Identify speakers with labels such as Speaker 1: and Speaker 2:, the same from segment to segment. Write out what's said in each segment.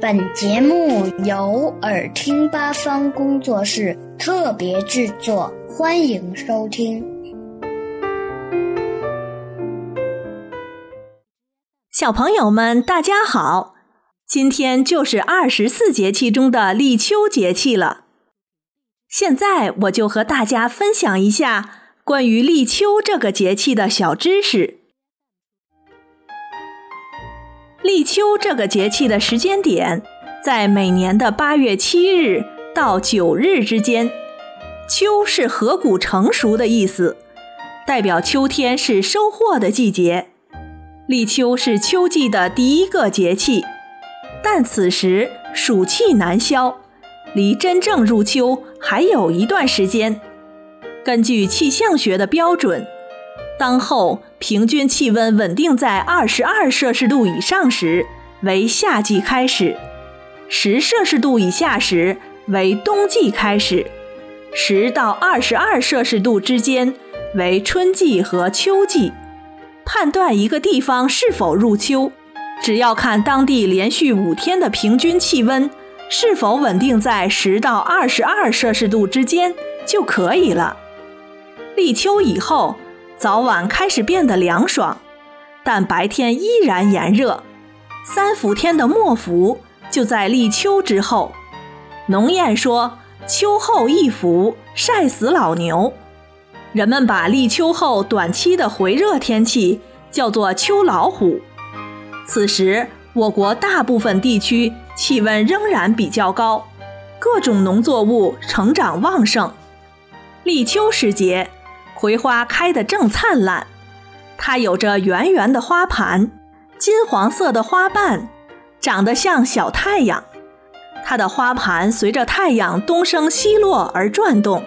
Speaker 1: 本节目由耳听八方工作室特别制作，欢迎收听。
Speaker 2: 小朋友们，大家好！今天就是二十四节气中的立秋节气了。现在我就和大家分享一下关于立秋这个节气的小知识。立秋这个节气的时间点在每年的八月七日到九日之间。秋是禾谷成熟的意思，代表秋天是收获的季节。立秋是秋季的第一个节气，但此时暑气难消，离真正入秋还有一段时间。根据气象学的标准。当后平均气温稳定在二十二摄氏度以上时，为夏季开始；十摄氏度以下时，为冬季开始；十到二十二摄氏度之间，为春季和秋季。判断一个地方是否入秋，只要看当地连续五天的平均气温是否稳定在十到二十二摄氏度之间就可以了。立秋以后。早晚开始变得凉爽，但白天依然炎热。三伏天的末伏就在立秋之后。农谚说：“秋后一伏，晒死老牛。”人们把立秋后短期的回热天气叫做“秋老虎”。此时，我国大部分地区气温仍然比较高，各种农作物成长旺盛。立秋时节。葵花开得正灿烂，它有着圆圆的花盘，金黄色的花瓣，长得像小太阳。它的花盘随着太阳东升西落而转动，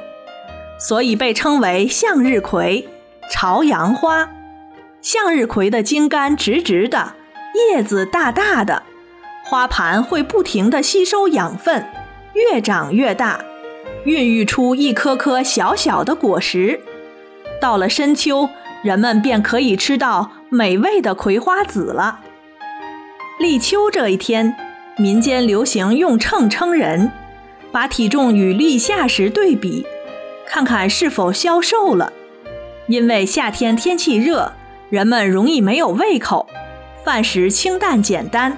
Speaker 2: 所以被称为向日葵、朝阳花。向日葵的茎干直直的，叶子大大的，花盘会不停地吸收养分，越长越大，孕育出一颗颗小小的果实。到了深秋，人们便可以吃到美味的葵花籽了。立秋这一天，民间流行用秤称人，把体重与立夏时对比，看看是否消瘦了。因为夏天天气热，人们容易没有胃口，饭食清淡简单，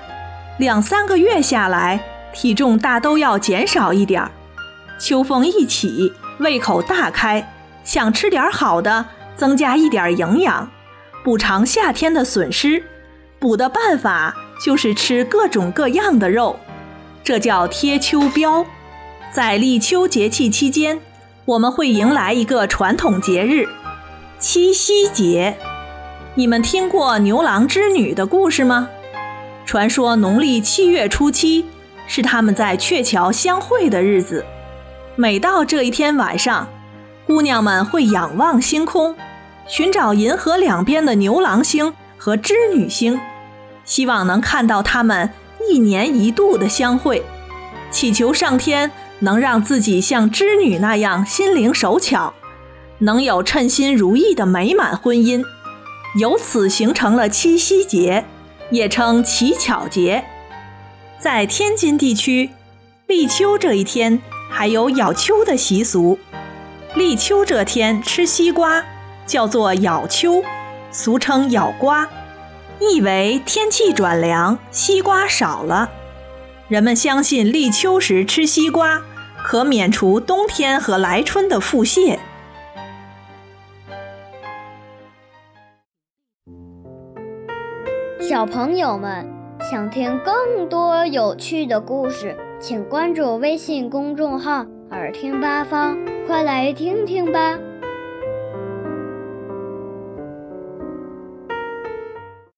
Speaker 2: 两三个月下来，体重大都要减少一点儿。秋风一起，胃口大开。想吃点好的，增加一点营养，补偿夏天的损失。补的办法就是吃各种各样的肉，这叫贴秋膘。在立秋节气期间，我们会迎来一个传统节日——七夕节。你们听过牛郎织女的故事吗？传说农历七月初七是他们在鹊桥相会的日子。每到这一天晚上，姑娘们会仰望星空，寻找银河两边的牛郎星和织女星，希望能看到他们一年一度的相会，祈求上天能让自己像织女那样心灵手巧，能有称心如意的美满婚姻，由此形成了七夕节，也称乞巧节。在天津地区，立秋这一天还有咬秋的习俗。立秋这天吃西瓜，叫做咬秋，俗称咬瓜，意为天气转凉，西瓜少了。人们相信立秋时吃西瓜，可免除冬天和来春的腹泻。
Speaker 1: 小朋友们想听更多有趣的故事，请关注微信公众号。耳听八方，快来听听吧。